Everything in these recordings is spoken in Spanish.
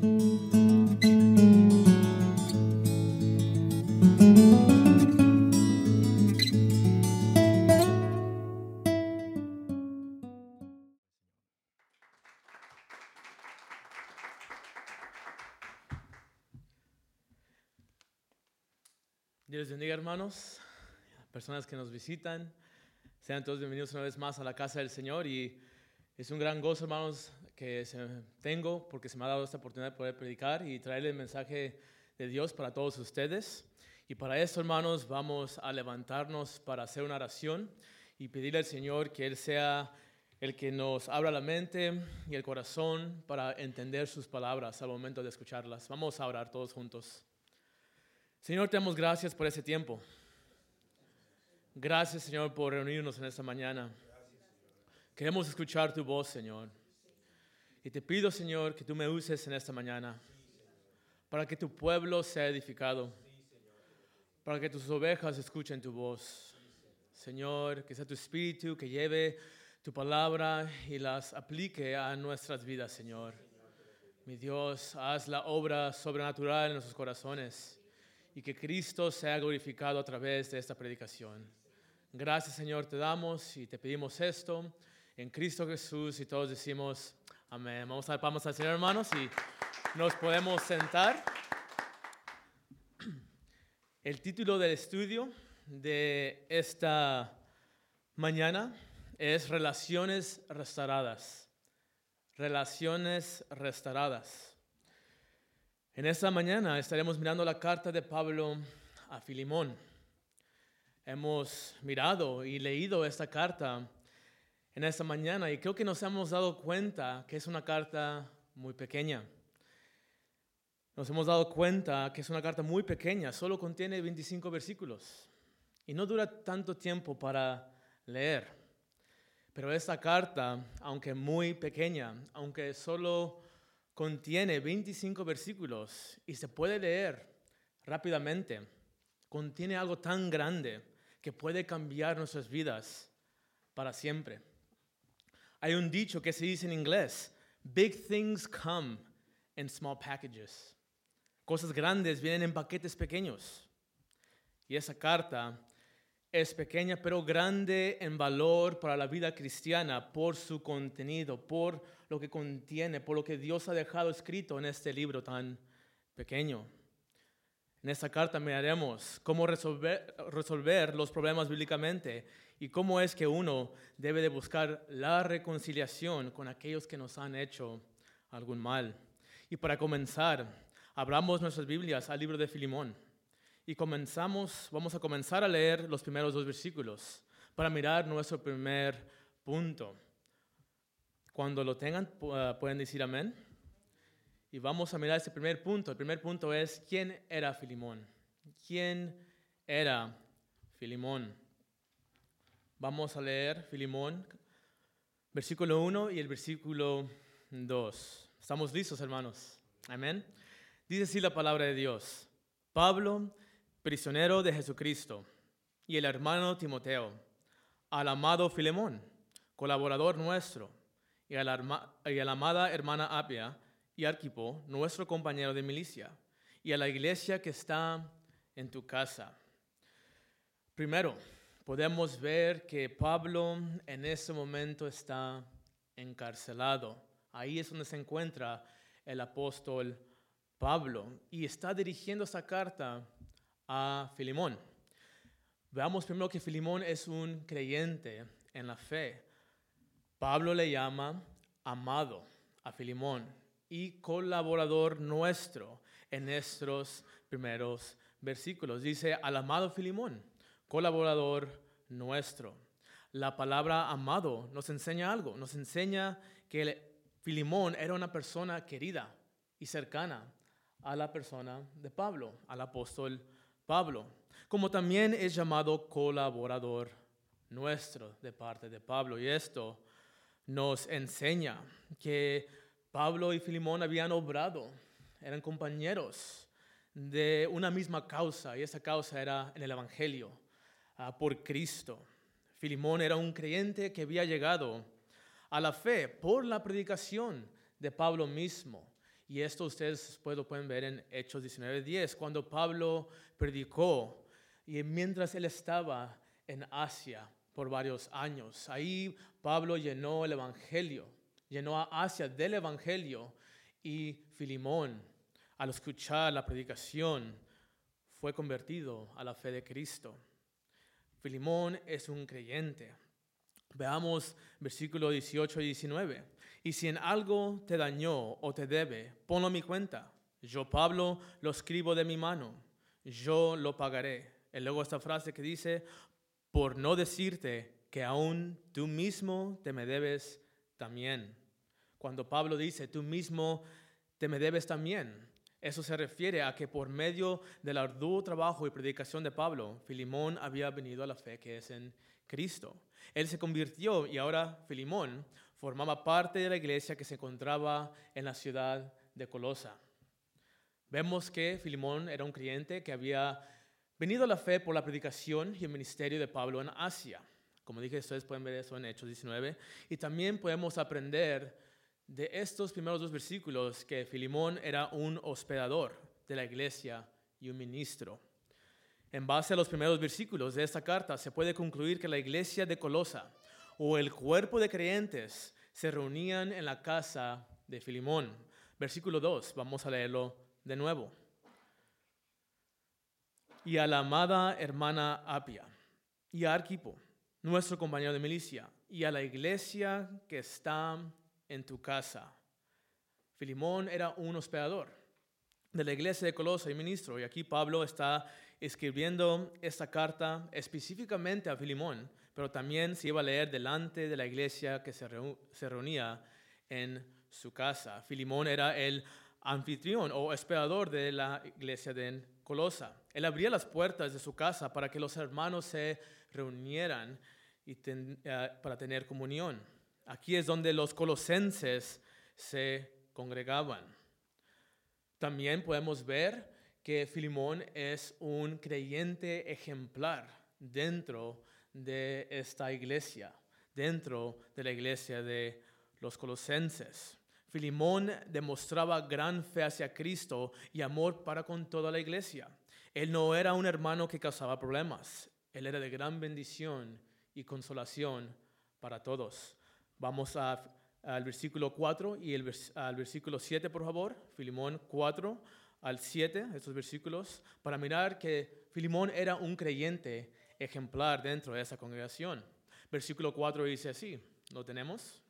Dios bendiga, hermanos, personas que nos visitan. Sean todos bienvenidos una vez más a la casa del Señor y es un gran gozo, hermanos, que tengo porque se me ha dado esta oportunidad de poder predicar y traerle el mensaje de Dios para todos ustedes. Y para eso, hermanos, vamos a levantarnos para hacer una oración y pedirle al Señor que Él sea el que nos abra la mente y el corazón para entender sus palabras al momento de escucharlas. Vamos a orar todos juntos. Señor, te damos gracias por ese tiempo. Gracias, Señor, por reunirnos en esta mañana. Queremos escuchar tu voz, Señor. Y te pido, Señor, que tú me uses en esta mañana para que tu pueblo sea edificado, para que tus ovejas escuchen tu voz. Señor, que sea tu espíritu que lleve tu palabra y las aplique a nuestras vidas, Señor. Mi Dios, haz la obra sobrenatural en nuestros corazones y que Cristo sea glorificado a través de esta predicación. Gracias Señor te damos y te pedimos esto en Cristo Jesús y todos decimos amén. Vamos a dar palmas al Señor hermanos y nos podemos sentar. El título del estudio de esta mañana es Relaciones restauradas. Relaciones restauradas. En esta mañana estaremos mirando la carta de Pablo a Filimón. Hemos mirado y leído esta carta en esta mañana y creo que nos hemos dado cuenta que es una carta muy pequeña. Nos hemos dado cuenta que es una carta muy pequeña, solo contiene 25 versículos y no dura tanto tiempo para leer. Pero esta carta, aunque muy pequeña, aunque solo contiene 25 versículos y se puede leer rápidamente. Contiene algo tan grande que puede cambiar nuestras vidas para siempre. Hay un dicho que se dice en inglés, big things come in small packages. Cosas grandes vienen en paquetes pequeños. Y esa carta es pequeña pero grande en valor para la vida cristiana por su contenido, por lo que contiene, por lo que Dios ha dejado escrito en este libro tan pequeño. En esta carta miraremos cómo resolver, resolver los problemas bíblicamente y cómo es que uno debe de buscar la reconciliación con aquellos que nos han hecho algún mal. Y para comenzar, abramos nuestras Biblias al libro de Filimón. Y comenzamos, vamos a comenzar a leer los primeros dos versículos para mirar nuestro primer punto. Cuando lo tengan, ah, pueden decir amén. Y vamos a mirar ese primer punto. El primer punto es, ¿quién era Filimón? ¿Quién era Filimón? Vamos a leer Filimón, versículo 1 y el versículo 2. ¿Estamos listos, hermanos? Amén. Dice así la palabra de Dios. Pablo, prisionero de Jesucristo, y el hermano Timoteo, al amado Filemón, colaborador nuestro, y a la, y a la amada hermana Apia y Arquipo, nuestro compañero de milicia, y a la iglesia que está en tu casa. Primero, podemos ver que Pablo en ese momento está encarcelado. Ahí es donde se encuentra el apóstol Pablo y está dirigiendo esta carta a Filimón. Veamos primero que Filimón es un creyente en la fe. Pablo le llama amado a Filimón y colaborador nuestro en estos primeros versículos. Dice al amado Filimón, colaborador nuestro. La palabra amado nos enseña algo, nos enseña que Filimón era una persona querida y cercana a la persona de Pablo, al apóstol Pablo, como también es llamado colaborador nuestro de parte de Pablo. Y esto nos enseña que Pablo y Filimón habían obrado, eran compañeros de una misma causa, y esa causa era en el Evangelio, ah, por Cristo. Filimón era un creyente que había llegado a la fe por la predicación de Pablo mismo. Y esto ustedes lo pueden ver en Hechos 19:10, cuando Pablo predicó y mientras él estaba en Asia por varios años. Ahí Pablo llenó el Evangelio, llenó a Asia del Evangelio y Filimón, al escuchar la predicación, fue convertido a la fe de Cristo. Filimón es un creyente. Veamos versículo 18 y 19. Y si en algo te dañó o te debe, ponlo a mi cuenta. Yo, Pablo, lo escribo de mi mano. Yo lo pagaré. Y luego esta frase que dice, por no decirte que aún tú mismo te me debes también. Cuando Pablo dice, tú mismo te me debes también, eso se refiere a que por medio del arduo trabajo y predicación de Pablo, Filimón había venido a la fe que es en Cristo. Él se convirtió y ahora Filimón formaba parte de la iglesia que se encontraba en la ciudad de Colosa. Vemos que Filimón era un creyente que había venido a la fe por la predicación y el ministerio de Pablo en Asia. Como dije, ustedes pueden ver eso en Hechos 19. Y también podemos aprender de estos primeros dos versículos que Filimón era un hospedador de la iglesia y un ministro. En base a los primeros versículos de esta carta se puede concluir que la iglesia de Colosa o el cuerpo de creyentes se reunían en la casa de Filimón. Versículo 2, vamos a leerlo de nuevo. Y a la amada hermana Apia y a Arquipo, nuestro compañero de milicia, y a la iglesia que está en tu casa. Filimón era un hospedador de la iglesia de Colosa y ministro, y aquí Pablo está escribiendo esta carta específicamente a Filimón, pero también se iba a leer delante de la iglesia que se, reunía en su casa. Filimón era el anfitrión o hospedador de la iglesia de Colosa. Él abría las puertas de su casa para que los hermanos se reunieran y eh, para tener comunión. Aquí es donde los colosenses se congregaban. También podemos ver que Filimón es un creyente ejemplar dentro de esta iglesia, dentro de la iglesia de los colosenses. Filimón demostraba gran fe hacia Cristo y amor para con toda la iglesia. Él no era un hermano que causaba problemas, él era de gran bendición y consolación para todos. Vamos al versículo 4 y el al versículo 7, por favor. Filimón 4 al 7, estos versículos, para mirar que Filimón era un creyente ejemplar dentro de esa congregación. Versículo 4 dice así, ¿lo tenemos?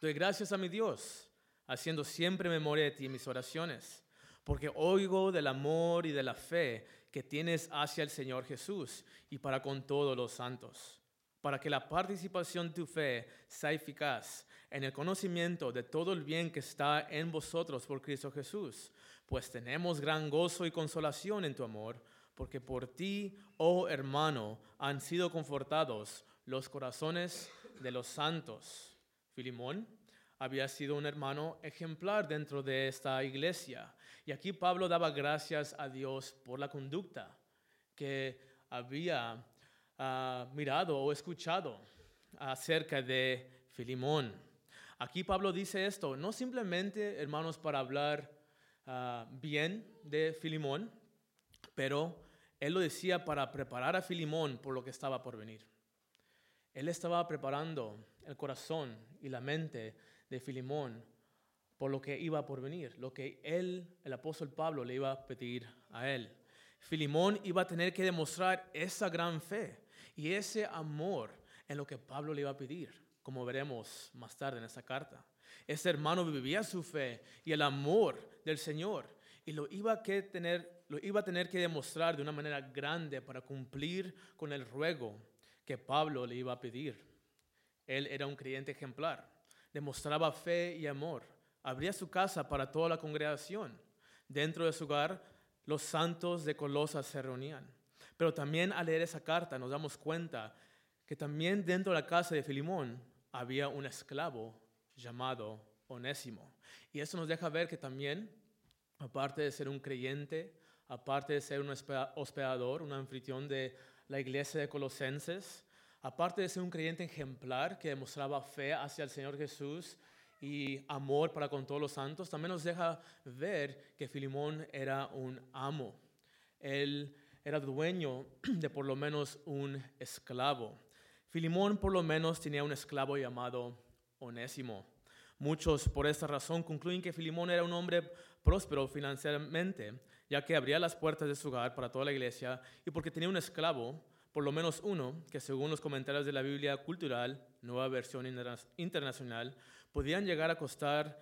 Doy gracias a mi Dios, haciendo siempre memoria de ti en mis oraciones, porque oigo del amor y de la fe que tienes hacia el Señor Jesús y para con todos los santos para que la participación de tu fe sea eficaz en el conocimiento de todo el bien que está en vosotros por Cristo Jesús, pues tenemos gran gozo y consolación en tu amor, porque por ti, oh hermano, han sido confortados los corazones de los santos. Filimón había sido un hermano ejemplar dentro de esta iglesia. Y aquí Pablo daba gracias a Dios por la conducta que había mirado o escuchado acerca de Filimón. Aquí Pablo dice esto, no simplemente, hermanos, para hablar ah, bien de Filimón, pero él lo decía para preparar a Filimón por lo que estaba por venir. Él estaba preparando el corazón y la mente de Filimón por lo que iba por venir, lo que él, el apóstol Pablo, le iba a pedir a él. Filimón iba a tener que demostrar esa gran fe y ese amor en lo que Pablo le iba a pedir, como veremos más tarde en esta carta. Ese hermano vivía su fe y el amor del Señor y lo iba, a tener, lo iba a tener que demostrar de una manera grande para cumplir con el ruego que Pablo le iba a pedir. Él era un creyente ejemplar, demostraba fe y amor, abría su casa para toda la congregación. Dentro de su hogar, los santos de Colosas se reunían. Pero también al leer esa carta nos damos cuenta que también dentro de la casa de Filimón había un esclavo llamado Onésimo. Y eso nos deja ver que también, aparte de ser un creyente, aparte de ser un hospedador, un anfitrión de la iglesia de Colosenses, aparte de ser un creyente ejemplar que demostraba fe hacia el Señor Jesús y amor para con todos los santos, también nos deja ver que Filimón era un amo. Él era dueño de por lo menos un esclavo. Filimón por lo menos tenía un esclavo llamado Onésimo. Muchos por esta razón concluyen que Filimón era un hombre próspero financieramente, ya que abría las puertas de su hogar para toda la iglesia y porque tenía un esclavo, por lo menos uno, que según los comentarios de la Biblia cultural, nueva versión internacional, podían llegar a costar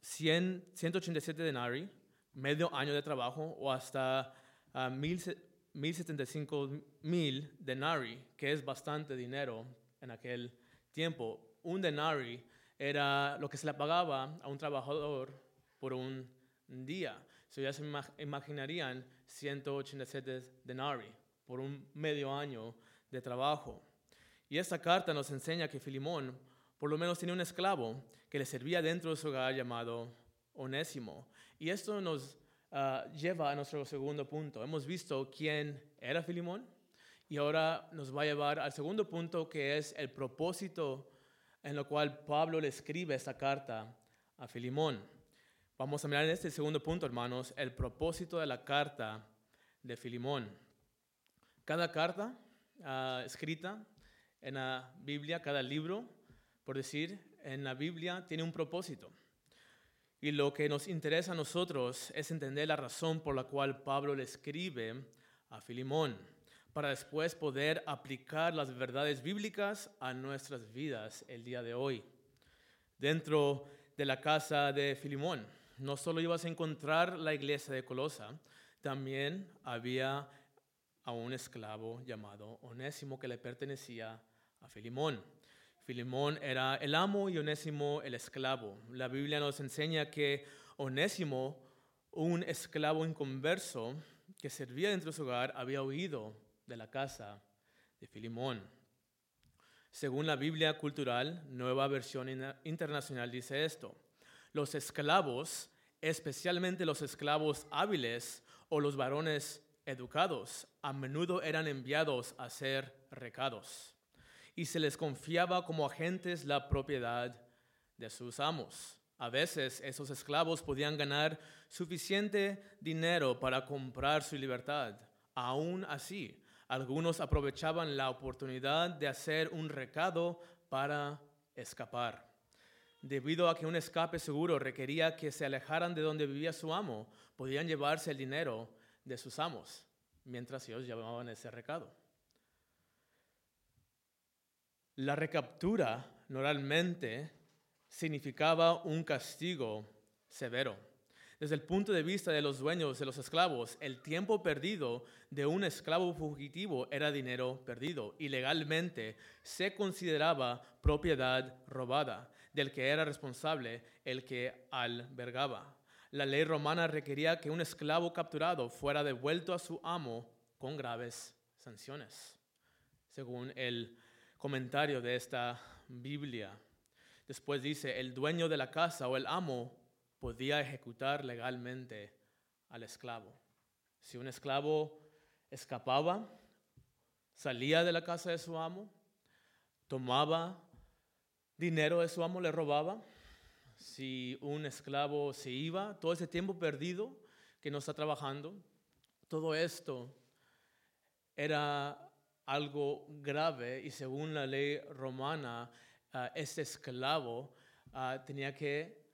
100, ah, 187 denari, medio año de trabajo, o hasta uh, 1075 mil denari, que es bastante dinero en aquel tiempo. Un denari era lo que se le pagaba a un trabajador por un día. So ya se imaginarían 187 denari por un medio año de trabajo. Y esta carta nos enseña que Filimón por lo menos tenía un esclavo que le servía dentro de su hogar llamado Onésimo. Y esto nos ah, lleva a nuestro segundo punto. Hemos visto quién era Filimón y ahora nos va a llevar al segundo punto que es el propósito en lo cual Pablo le escribe esta carta a Filimón. Vamos a mirar en este segundo punto, hermanos, el propósito de la carta de Filimón. Cada carta ah, escrita en la Biblia, cada libro, por decir, en la Biblia tiene un propósito. Y lo que nos interesa a nosotros es entender la razón por la cual Pablo le escribe a Filimón, para después poder aplicar las verdades bíblicas a nuestras vidas el día de hoy. Dentro de la casa de Filimón, no solo ibas a encontrar la iglesia de Colosa, también había a un esclavo llamado Onésimo que le pertenecía a Filimón. Filimón era el amo y Onésimo el esclavo. La Biblia nos enseña que Onésimo, un esclavo inconverso que servía dentro de su hogar, había huido de la casa de Filimón. Según la Biblia cultural, nueva versión internacional dice esto. Los esclavos, especialmente los esclavos hábiles o los varones educados, a menudo eran enviados a ser recados y se les confiaba como agentes la propiedad de sus amos. A veces esos esclavos podían ganar suficiente dinero para comprar su libertad. Aún así, algunos aprovechaban la oportunidad de hacer un recado para escapar. Debido a que un escape seguro requería que se alejaran de donde vivía su amo, podían llevarse el dinero de sus amos mientras ellos llevaban ese recado. La recaptura normalmente significaba un castigo severo. Desde el punto de vista de los dueños de los esclavos, el tiempo perdido de un esclavo fugitivo era dinero perdido y legalmente se consideraba propiedad robada del que era responsable el que albergaba. La ley romana requería que un esclavo capturado fuera devuelto a su amo con graves sanciones, según el comentario de esta Biblia. Después dice, el dueño de la casa o el amo podía ejecutar legalmente al esclavo. Si un esclavo escapaba, salía de la casa de su amo, tomaba dinero de su amo, le robaba. Si un esclavo se iba, todo ese tiempo perdido que no está trabajando, todo esto era algo grave y según la ley romana, uh, este esclavo ah, tenía que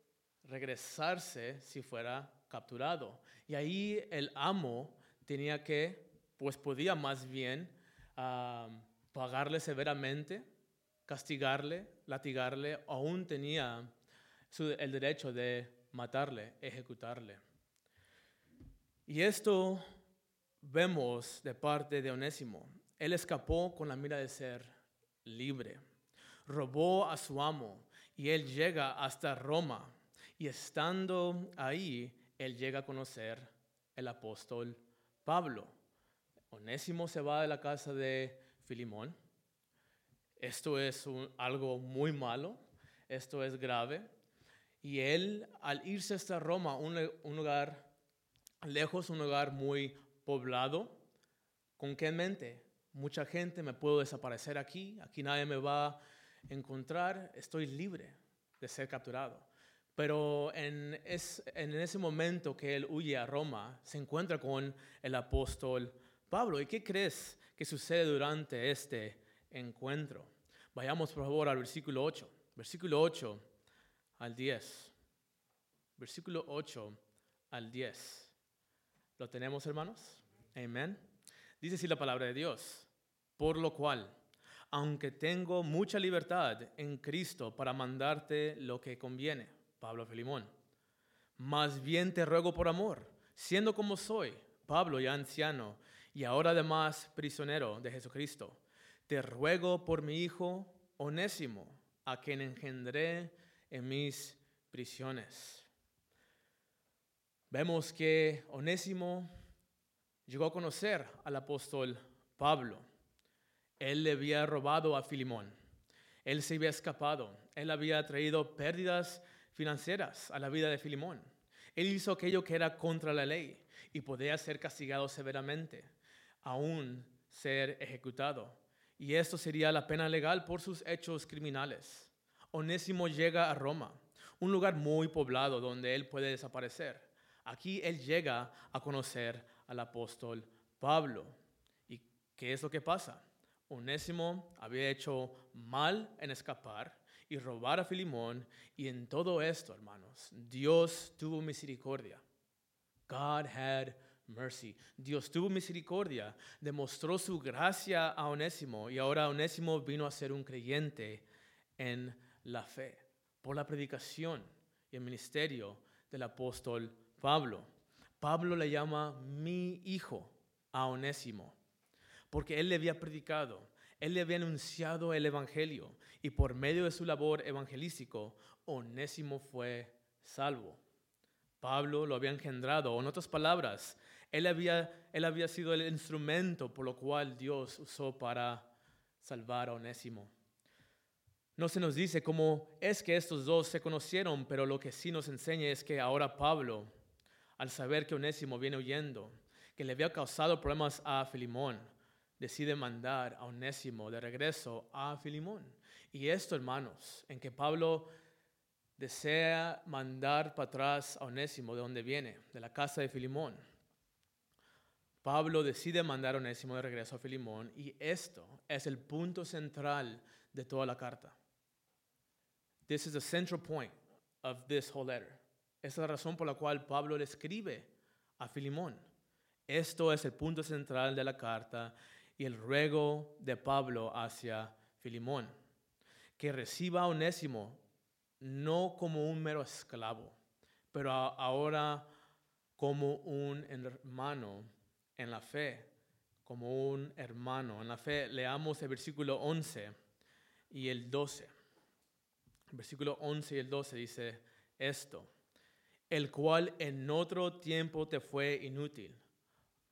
regresarse si fuera capturado. Y ahí el amo tenía que, pues podía más bien ah, pagarle severamente, castigarle, latigarle, aún tenía el derecho de matarle, ejecutarle. Y esto vemos de parte de Onésimo. Él escapó con la mira de ser libre. Robó a su amo y él llega hasta Roma. Y estando ahí, él llega a conocer el apóstol Pablo. Onésimo se va de la casa de Filimón. Esto es algo muy malo, esto es grave. Y él, al irse hasta Roma, un, un lugar lejos, un lugar muy poblado, ¿con qué mente? Mucha gente, me puedo desaparecer aquí, aquí nadie me va a encontrar, estoy libre. de ser capturado. Pero en, en ese momento que él huye a Roma, se encuentra con el apóstol Pablo. ¿Y qué crees que sucede durante este encuentro? Vayamos por favor al versículo 8. Versículo 8 al 10. Versículo 8 al 10. ¿Lo tenemos, hermanos? Amén. Dice así la palabra de Dios. Por lo cual, aunque tengo mucha libertad en Cristo para mandarte lo que conviene, Pablo Filimón, más bien te ruego por amor, siendo como soy, Pablo ya anciano, y ahora además prisionero de Jesucristo, te ruego por mi hijo Onésimo, a quien engendré en mis prisiones. Vemos que Onésimo llegó a conocer al apóstol Pablo. Él le había robado a Filimón. Él se había escapado. Él había traído pérdidas financieras a la vida de Filimón. Él hizo aquello que era contra la ley y podía ser castigado severamente, aún ser ejecutado. Y esto sería la pena legal por sus hechos criminales. Onésimo llega a Roma, un lugar muy poblado donde él puede desaparecer. Aquí él llega a conocer al apóstol Pablo. ¿Y qué es lo que pasa? Onésimo había hecho mal en escapar y robar a Filimón, y en todo esto, hermanos, Dios tuvo misericordia. God had mercy. Dios tuvo misericordia, demostró su gracia a Onésimo, y ahora Onésimo vino a ser un creyente en la fe por la predicación y el ministerio del apóstol Pablo. Pablo le llama mi hijo a Onésimo, porque él le había predicado, él le había anunciado el Evangelio y por medio de su labor evangelístico, Onésimo fue salvo. Pablo lo había engendrado, o en otras palabras, él había, él había sido el instrumento por lo cual Dios usó para salvar a Onésimo. No se nos dice cómo es que estos dos se conocieron, pero lo que sí nos enseña es que ahora Pablo al saber que Onésimo viene huyendo, que le había causado problemas a Filimón, decide mandar a Onésimo de regreso a Filimón. Y esto, hermanos, en que Pablo desea mandar para atrás a Onésimo de donde viene, de la casa de Filimón. Pablo decide mandar a Onésimo de regreso a Filimón y esto es el punto central de toda la carta. This is the central point of this whole letter. Esa es la razón por la cual Pablo le escribe a Filimón. Esto es el punto central de la carta y el ruego de Pablo hacia Filimón, que reciba a Onésimo no como un mero esclavo, pero ahora como un hermano en la fe, como un hermano en la fe. Leamos el versículo 11 y el 12. El versículo 11 y el 12 dice esto el cual en otro tiempo te fue inútil.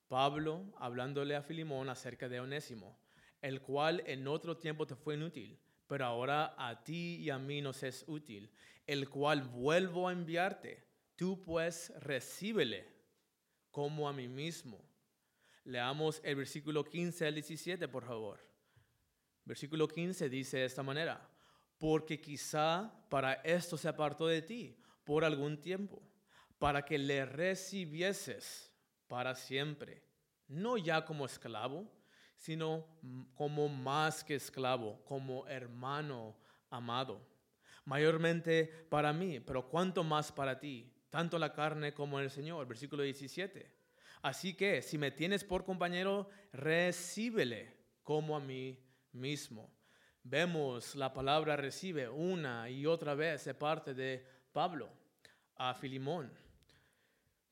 Pablo hablándole a Filimón acerca de Onésimo, el cual en otro tiempo te fue inútil, pero ahora a ti y a mí nos es útil, el cual vuelvo a enviarte. Tú pues recíbele como a mí mismo. Leamos el versículo 15 al 17, por favor. Versículo 15 dice de esta manera, porque quizá para esto se apartó de ti por algún tiempo, para que le recibieses para siempre, no ya como esclavo, sino como más que esclavo, como hermano amado. Mayormente para mí, pero cuanto más para ti, tanto la carne como el Señor. Versículo 17. Así que si me tienes por compañero, recíbele como a mí mismo. Vemos la palabra recibe una y otra vez de parte de Pablo a Filimón.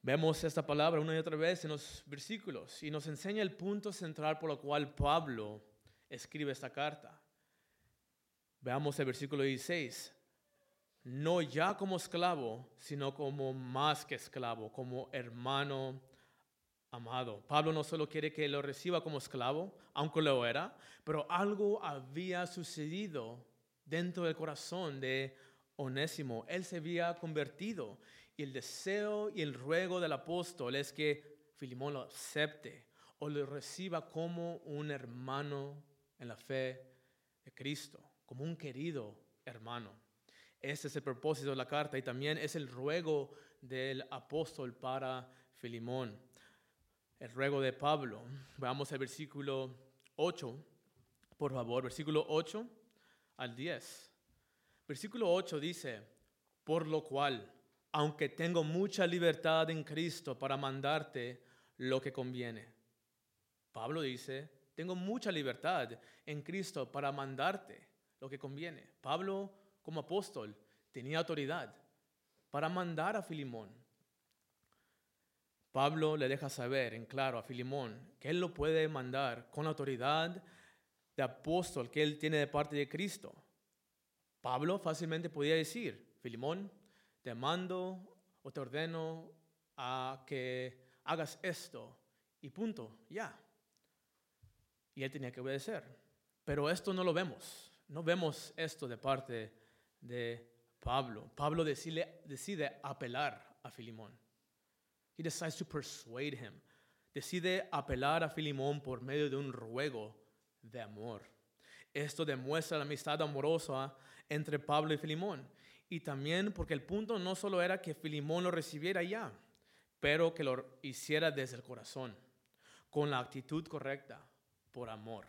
Vemos esta palabra una y otra vez en los versículos y nos enseña el punto central por el cual Pablo escribe esta carta. Veamos el versículo 16. No ya como esclavo, sino como más que esclavo, como hermano amado. Pablo no solo quiere que lo reciba como esclavo, aunque lo era, pero algo había sucedido dentro del corazón de Onésimo. Él se había convertido el deseo y el ruego del apóstol es que Filimón lo acepte o lo reciba como un hermano en la fe de Cristo, como un querido hermano. Este es el propósito de la carta y también es el ruego del apóstol para Filimón. El ruego de Pablo. Veamos el versículo 8, por favor, versículo 8 al 10. Versículo 8 dice, por lo cual, aunque tengo mucha libertad en Cristo para mandarte lo que conviene. Pablo dice, tengo mucha libertad en Cristo para mandarte lo que conviene. Pablo, como apóstol, tenía autoridad para mandar a Filimón. Pablo le deja saber en claro a Filimón que él lo puede mandar con autoridad de apóstol que él tiene de parte de Cristo. Pablo fácilmente podía decir, Filimón, te mando o te ordeno a que hagas esto y punto, ya. Y él tenía que obedecer. Pero esto no lo vemos. No vemos esto de parte de Pablo. Pablo decide, apelar a Filimón. He decides to persuade him. Decide apelar a Filimón por medio de un ruego de amor. Esto demuestra la amistad amorosa entre Pablo y Filimón. Y también porque el punto no solo era que Filimón lo recibiera ya, pero que lo hiciera desde el corazón, con la actitud correcta, por amor.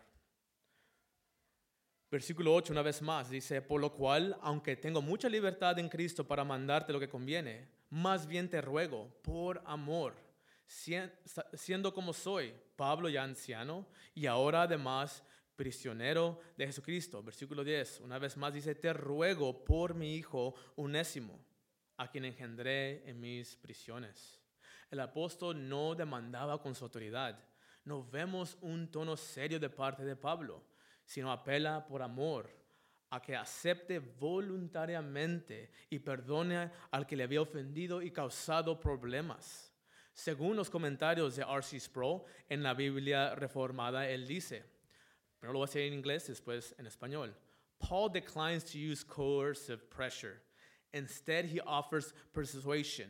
Versículo 8, una vez más, dice, por lo cual, aunque tengo mucha libertad en Cristo para mandarte lo que conviene, más bien te ruego, por amor, siendo como soy, Pablo ya anciano, y ahora además prisionero de Jesucristo. Versículo 10, una vez más dice, te ruego por mi hijo unésimo, a quien engendré en mis prisiones. El apóstol no demandaba con su autoridad. No vemos un tono serio de parte de Pablo sino apela por amor a que acepte voluntariamente y perdone al que le había ofendido y causado problemas. Según los comentarios de R.C. Sproul en la Biblia reformada, él dice, pero lo voy a decir en inglés, después en español. Paul declines to use coercive pressure. Instead, he offers persuasion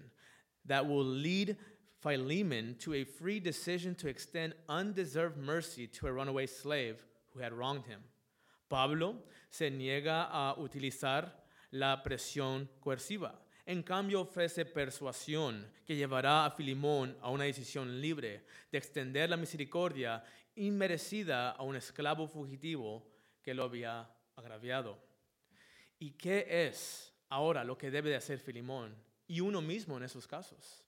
that will lead Philemon to a free decision to extend undeserved mercy to a runaway slave who had wronged him. Pablo se niega a utilizar la presión coerciva. En cambio, ofrece persuasión que llevará a Filimón a una decisión libre de extender la misericordia inmerecida a un esclavo fugitivo que lo había agraviado. ¿Y qué es ahora lo que debe de hacer Filimón y uno mismo en esos casos?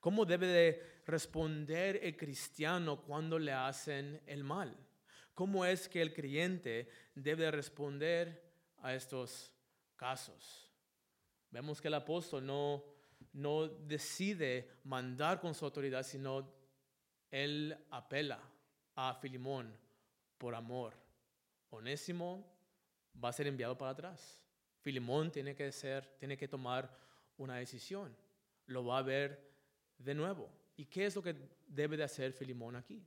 ¿Cómo debe de responder el cristiano cuando le hacen el mal? ¿Cómo es que el creyente debe responder a estos casos? Vemos que el apóstol no, no decide mandar con su autoridad, sino él apela a Filimón por amor. Onésimo va a ser enviado para atrás. Filimón tiene que ser, tiene que tomar una decisión. Lo va a ver de nuevo. ¿Y qué es lo que debe de hacer Filimón aquí?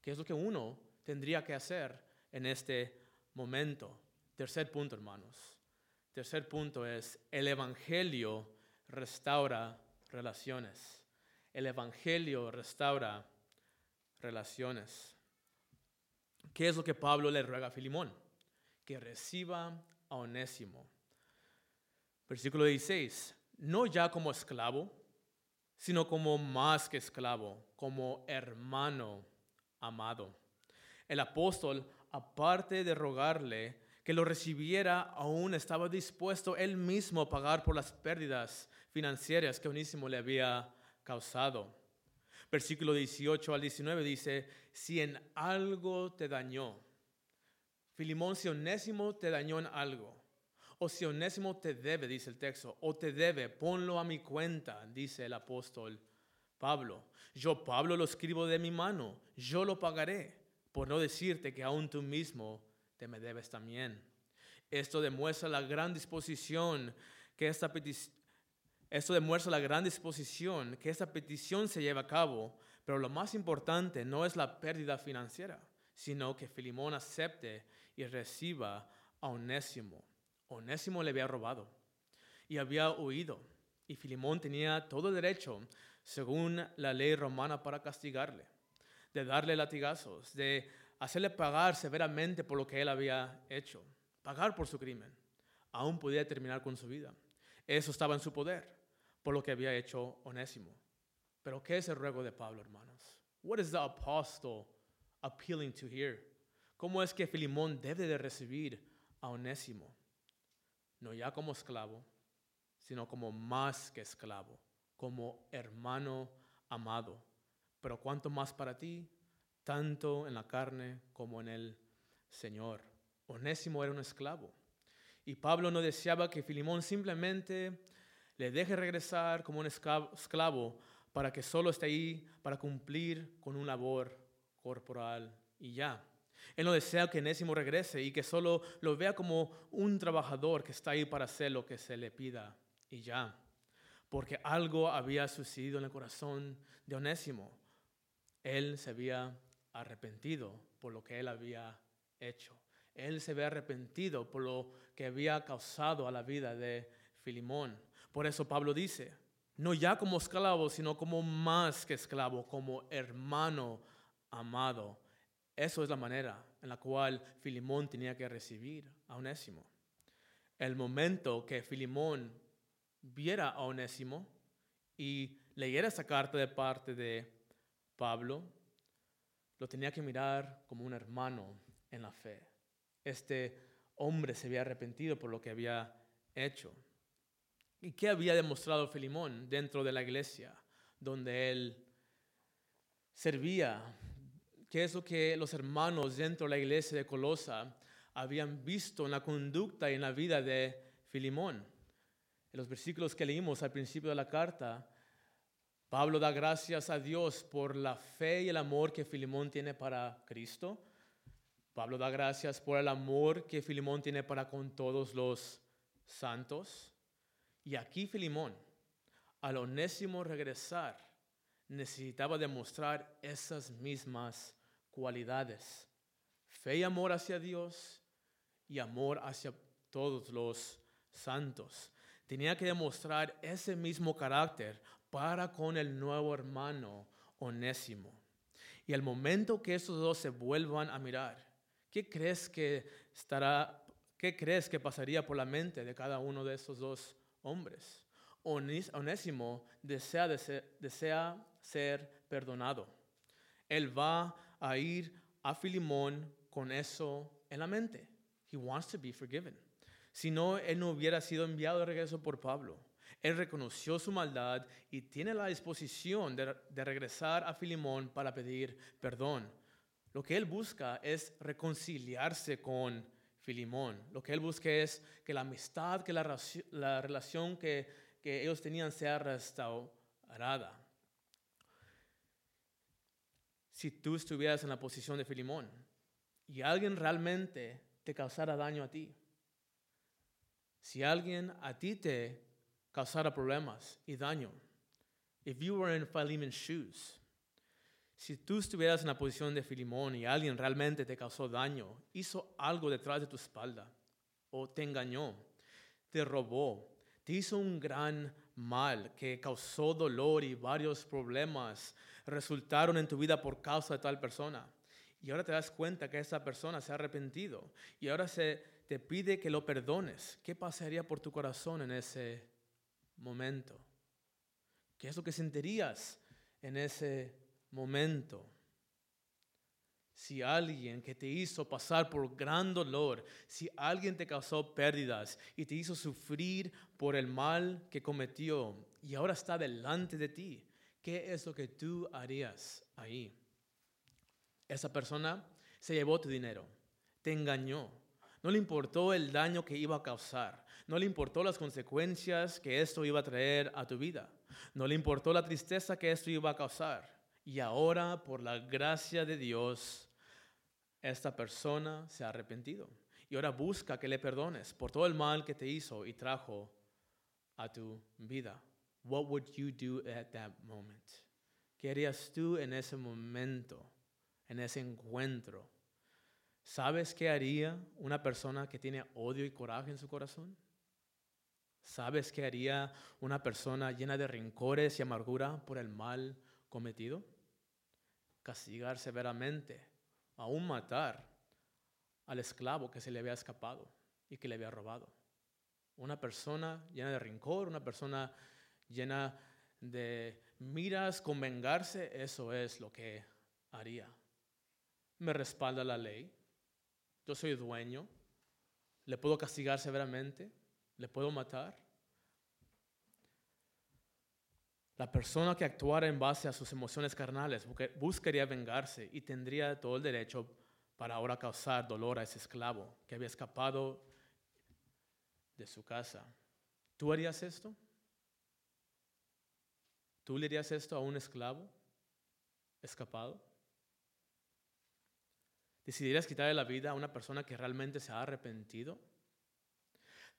¿Qué es lo que uno tendría que hacer en este momento. Tercer punto, hermanos. Tercer punto es, el Evangelio restaura relaciones. El Evangelio restaura relaciones. ¿Qué es lo que Pablo le ruega a Filimón? Que reciba a Onésimo. Versículo 16. No ya como esclavo, sino como más que esclavo, como hermano amado. El apóstol, aparte de rogarle que lo recibiera, aún estaba dispuesto él mismo a pagar por las pérdidas financieras que Onésimo le había causado. Versículo 18 al 19 dice, si en algo te dañó, Filimón, si Onésimo te dañó en algo, o si Onésimo te debe, dice el texto, o te debe, ponlo a mi cuenta, dice el apóstol Pablo. Yo, Pablo, lo escribo de mi mano, yo lo pagaré por no decirte que aún tú mismo te me debes también. Esto demuestra la gran disposición que esta petición esto demuestra la gran disposición que esta petición se lleva a cabo, pero lo más importante no es la pérdida financiera, sino que Filimón acepte y reciba a Onésimo. Onésimo le había robado y había huido, y Filimón tenía todo derecho, según la ley romana, para castigarle de darle latigazos, de hacerle pagar severamente por lo que él había hecho, pagar por su crimen. aún podía terminar con su vida. Eso estaba en su poder, por lo que había hecho Onésimo. Pero ¿qué es el ruego de Pablo, hermanos? What is the apostle appealing to here? ¿Cómo es que Filimón debe de recibir a Onésimo? No ya como esclavo, sino como más que esclavo, como hermano amado. Pero cuánto más para ti, tanto en la carne como en el Señor. Onésimo era un esclavo. Y Pablo no deseaba que Filimón simplemente le deje regresar como un esclavo para que solo esté ahí para cumplir con un labor corporal y ya. Él no desea que Onésimo regrese y que solo lo vea como un trabajador que está ahí para hacer lo que se le pida y ya. Porque algo había sucedido en el corazón de Onésimo. Él se había arrepentido por lo que él había hecho. Él se había arrepentido por lo que había causado a la vida de Filimón. Por eso Pablo dice, no ya como esclavo, sino como más que esclavo, como hermano amado. Eso es la manera en la cual Filimón tenía que recibir a Onésimo. El momento que Filimón viera a Onésimo y leyera esa carta de parte de Pablo, lo tenía que mirar como un hermano en la fe. Este hombre se había arrepentido por lo que había hecho. ¿Y qué había demostrado Filimón dentro de la iglesia donde él servía? ¿Qué es lo que los hermanos dentro de la iglesia de Colosa habían visto en la conducta y en la vida de Filimón? En los versículos que leímos al principio de la carta, Pablo da gracias a Dios por la fe y el amor que Filimón tiene para Cristo. Pablo da gracias por el amor que Filimón tiene para con todos los santos. Y aquí Filimón, al onésimo regresar, necesitaba demostrar esas mismas cualidades. Fe y amor hacia Dios y amor hacia todos los santos. Tenía que demostrar ese mismo carácter para con el nuevo hermano onésimo. Y al momento que esos dos se vuelvan a mirar, ¿qué crees que estará, qué crees que pasaría por la mente de cada uno de esos dos hombres? Onésimo desea, desea ser perdonado. Él va a ir a Filimón con eso en la mente. He wants to be forgiven. Si no, él no hubiera sido enviado de regreso por Pablo. Él reconoció su maldad y tiene la disposición de, regresar a Filimón para pedir perdón. Lo que él busca es reconciliarse con Filimón. Lo que él busca es que la amistad, que la, la relación que, que ellos tenían sea restaurada. Si tú estuvieras en la posición de Filimón y alguien realmente te causara daño a ti, si alguien a ti te causara problemas y daño. If you were in Philemon's shoes, si tú estuvieras en la posición de Filimón y alguien realmente te causó daño, hizo algo detrás de tu espalda, o te engañó, te robó, te hizo un gran mal que causó dolor y varios problemas resultaron en tu vida por causa de tal persona. Y ahora te das cuenta que esa persona se ha arrepentido y ahora se te pide que lo perdones. ¿Qué pasaría por tu corazón en ese momento? ¿Qué es lo que sentirías en ese momento? Si alguien que te hizo pasar por gran dolor, si alguien te causó pérdidas y te hizo sufrir por el mal que cometió y ahora está delante de ti, ¿qué es lo que tú harías ahí? Esa persona se llevó tu dinero, te engañó, no le importó el daño que iba a causar. No le importó las consecuencias que esto iba a traer a tu vida. No le importó la tristeza que esto iba a causar. Y ahora, por la gracia de Dios, esta persona se ha arrepentido. Y ahora busca que le perdones por todo el mal que te hizo y trajo a tu vida. What would you do at that moment? ¿Qué harías tú en ese momento, en ese encuentro? ¿Sabes qué haría una persona que tiene odio y coraje en su corazón? ¿Sabes qué haría una persona llena de rencores y amargura por el mal cometido? Castigar severamente, aún matar al esclavo que se le había escapado y que le había robado. Una persona llena de rencor, una persona llena de miras con vengarse, eso es lo que haría. Me respalda la ley, yo soy dueño, le puedo castigar severamente, le puedo matar. La persona que actuara en base a sus emociones carnales buscaría vengarse y tendría todo el derecho para ahora causar dolor a ese esclavo que había escapado de su casa. ¿Tú harías esto? ¿Tú le harías esto a un esclavo escapado? ¿Decidirías quitarle la vida a una persona que realmente se ha arrepentido?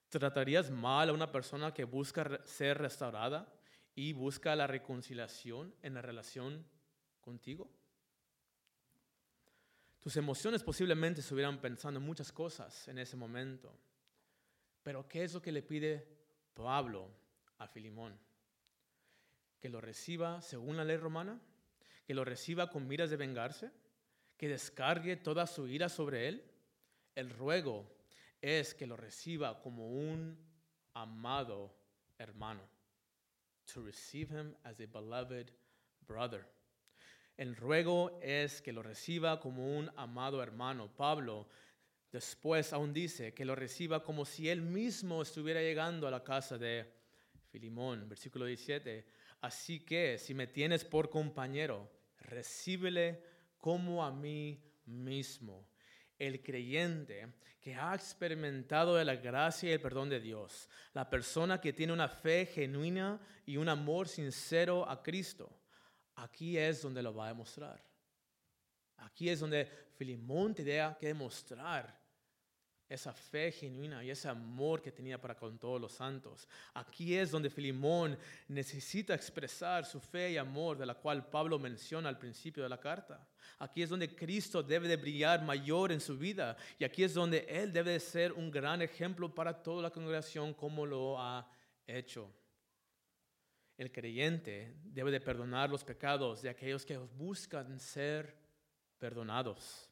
¿Tratarías mal a una persona que busca ser restaurada y busca la reconciliación en la relación contigo? Tus emociones posiblemente estuvieran pensando en muchas cosas en ese momento. Pero ¿qué es lo que le pide Pablo a Filimón? Que lo reciba según la ley romana, que lo reciba con miras de vengarse, que descargue toda su ira sobre él. El ruego es que lo reciba como un amado hermano to receive him as a beloved brother. El ruego es que lo reciba como un amado hermano. Pablo después aún dice que lo reciba como si él mismo estuviera llegando a la casa de Filimón. Versículo 17. Así que si me tienes por compañero, recíbele como a mí mismo. El creyente que ha experimentado la gracia y el perdón de Dios, la persona que tiene una fe genuina y un amor sincero a Cristo, aquí es donde lo va a demostrar. Aquí es donde Filimón tenía que demostrar esa fe genuina y ese amor que tenía para con todos los santos. Aquí es donde Filimón necesita expresar su fe y amor de la cual Pablo menciona al principio de la carta. Aquí es donde Cristo debe de brillar mayor en su vida y aquí es donde Él debe de ser un gran ejemplo para toda la congregación como lo ha hecho. El creyente debe de perdonar los pecados de aquellos que buscan ser perdonados.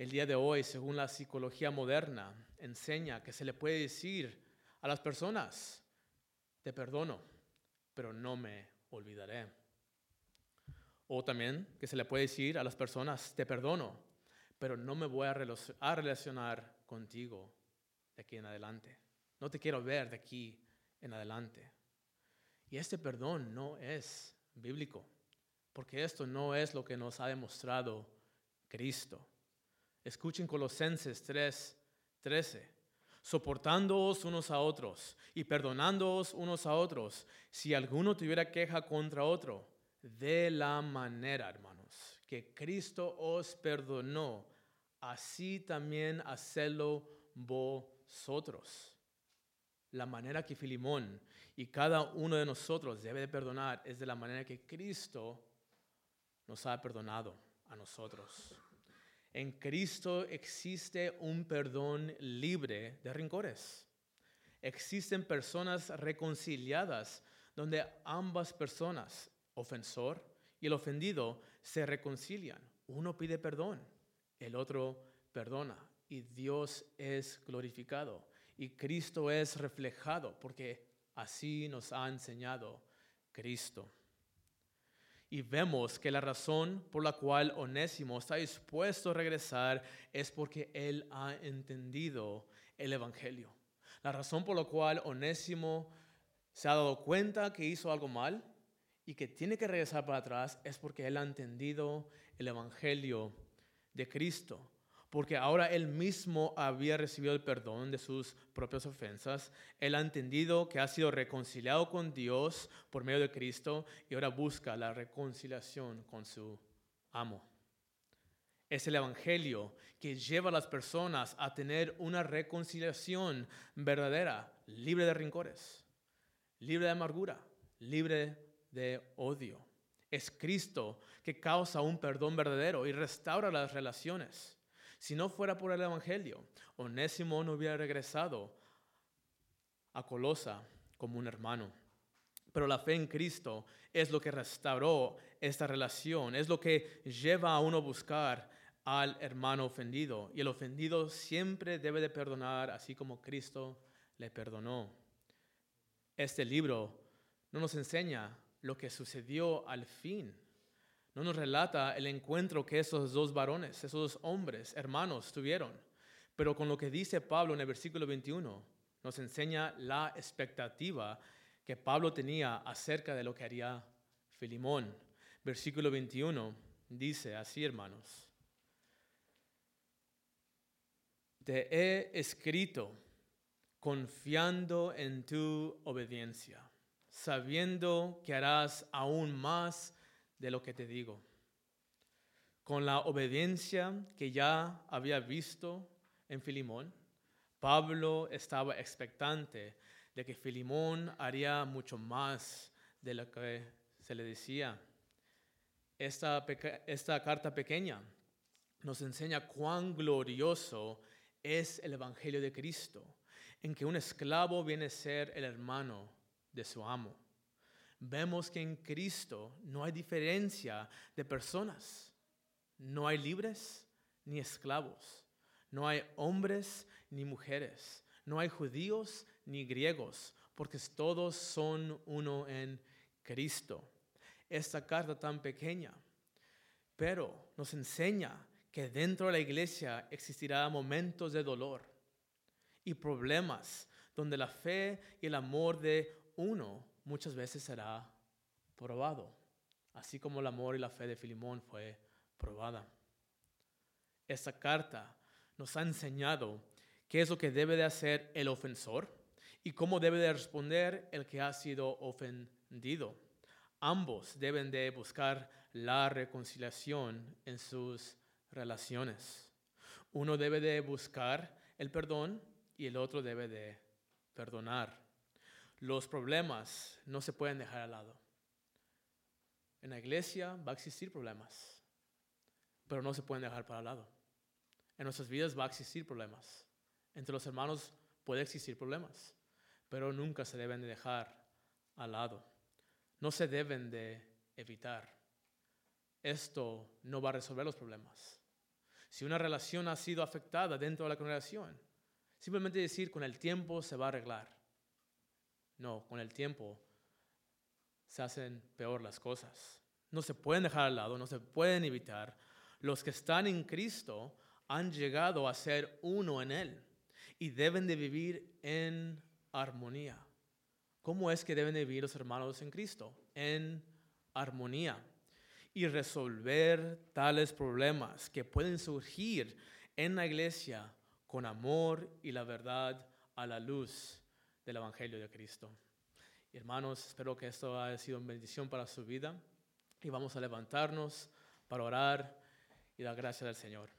El día de hoy, según la psicología moderna, enseña que se le puede decir a las personas, te perdono, pero no me olvidaré. O también que se le puede decir a las personas, te perdono, pero no me voy a relacionar contigo de aquí en adelante. No te quiero ver de aquí en adelante. Y este perdón no es bíblico, porque esto no es lo que nos ha demostrado Cristo. Escuchen Colosenses 3, 13. Soportándoos unos a otros y perdonándoos unos a otros, si alguno tuviera queja contra otro, de la manera, hermanos, que Cristo os perdonó, así también hacedlo vosotros. La manera que Filimón y cada uno de nosotros debe de perdonar es de la manera que Cristo nos ha perdonado a nosotros. En Cristo existe un perdón libre de rencores. Existen personas reconciliadas donde ambas personas, ofensor y el ofendido, se reconcilian. Uno pide perdón, el otro perdona y Dios es glorificado y Cristo es reflejado porque así nos ha enseñado Cristo. Y vemos que la razón por la cual Onésimo está dispuesto a regresar es porque él ha entendido el Evangelio. La razón por la cual Onésimo se ha dado cuenta que hizo algo mal y que tiene que regresar para atrás es porque él ha entendido el Evangelio de Cristo porque ahora él mismo había recibido el perdón de sus propias ofensas, él ha entendido que ha sido reconciliado con Dios por medio de Cristo y ahora busca la reconciliación con su amo. Es el Evangelio que lleva a las personas a tener una reconciliación verdadera, libre de rencores, libre de amargura, libre de odio. Es Cristo que causa un perdón verdadero y restaura las relaciones. Si no fuera por el Evangelio, Onésimo no hubiera regresado a Colosa como un hermano. Pero la fe en Cristo es lo que restauró esta relación, es lo que lleva a uno a buscar al hermano ofendido. Y el ofendido siempre debe de perdonar, así como Cristo le perdonó. Este libro no nos enseña lo que sucedió al fin. No nos relata el encuentro que esos dos varones, esos dos hombres, hermanos, tuvieron. Pero con lo que dice Pablo en el versículo 21, nos enseña la expectativa que Pablo tenía acerca de lo que haría Filimón. Versículo 21 dice así, hermanos. Te he escrito confiando en tu obediencia, sabiendo que harás aún más de lo que te digo. Con la obediencia que ya había visto en Filimón, Pablo estaba expectante de que Filimón haría mucho más de lo que se le decía. Esta, esta carta pequeña nos enseña cuán glorioso es el Evangelio de Cristo, en que un esclavo viene a ser el hermano de su amo. Vemos que en Cristo no hay diferencia de personas, no hay libres ni esclavos, no hay hombres ni mujeres, no hay judíos ni griegos, porque todos son uno en Cristo. Esta carta tan pequeña, pero nos enseña que dentro de la iglesia existirá momentos de dolor y problemas donde la fe y el amor de uno muchas veces será probado, así como el amor y la fe de Filimón fue probada. Esta carta nos ha enseñado qué es lo que debe de hacer el ofensor y cómo debe de responder el que ha sido ofendido. Ambos deben de buscar la reconciliación en sus relaciones. Uno debe de buscar el perdón y el otro debe de perdonar. Los problemas no se pueden dejar al lado. En la iglesia va a existir problemas, pero no se pueden dejar para al lado. En nuestras vidas va a existir problemas. Entre los hermanos puede existir problemas, pero nunca se deben de dejar al lado. No se deben de evitar. Esto no va a resolver los problemas. Si una relación ha sido afectada dentro de la congregación, simplemente decir con el tiempo se va a arreglar. No, con el tiempo se hacen peor las cosas. No se pueden dejar al lado, no se pueden evitar. Los que están en Cristo han llegado a ser uno en Él y deben de vivir en armonía. ¿Cómo es que deben de vivir los hermanos en Cristo? En armonía y resolver tales problemas que pueden surgir en la iglesia con amor y la verdad a la luz del Evangelio de Cristo. Hermanos, espero que esto haya sido una bendición para su vida y vamos a levantarnos para orar y dar gracias al Señor.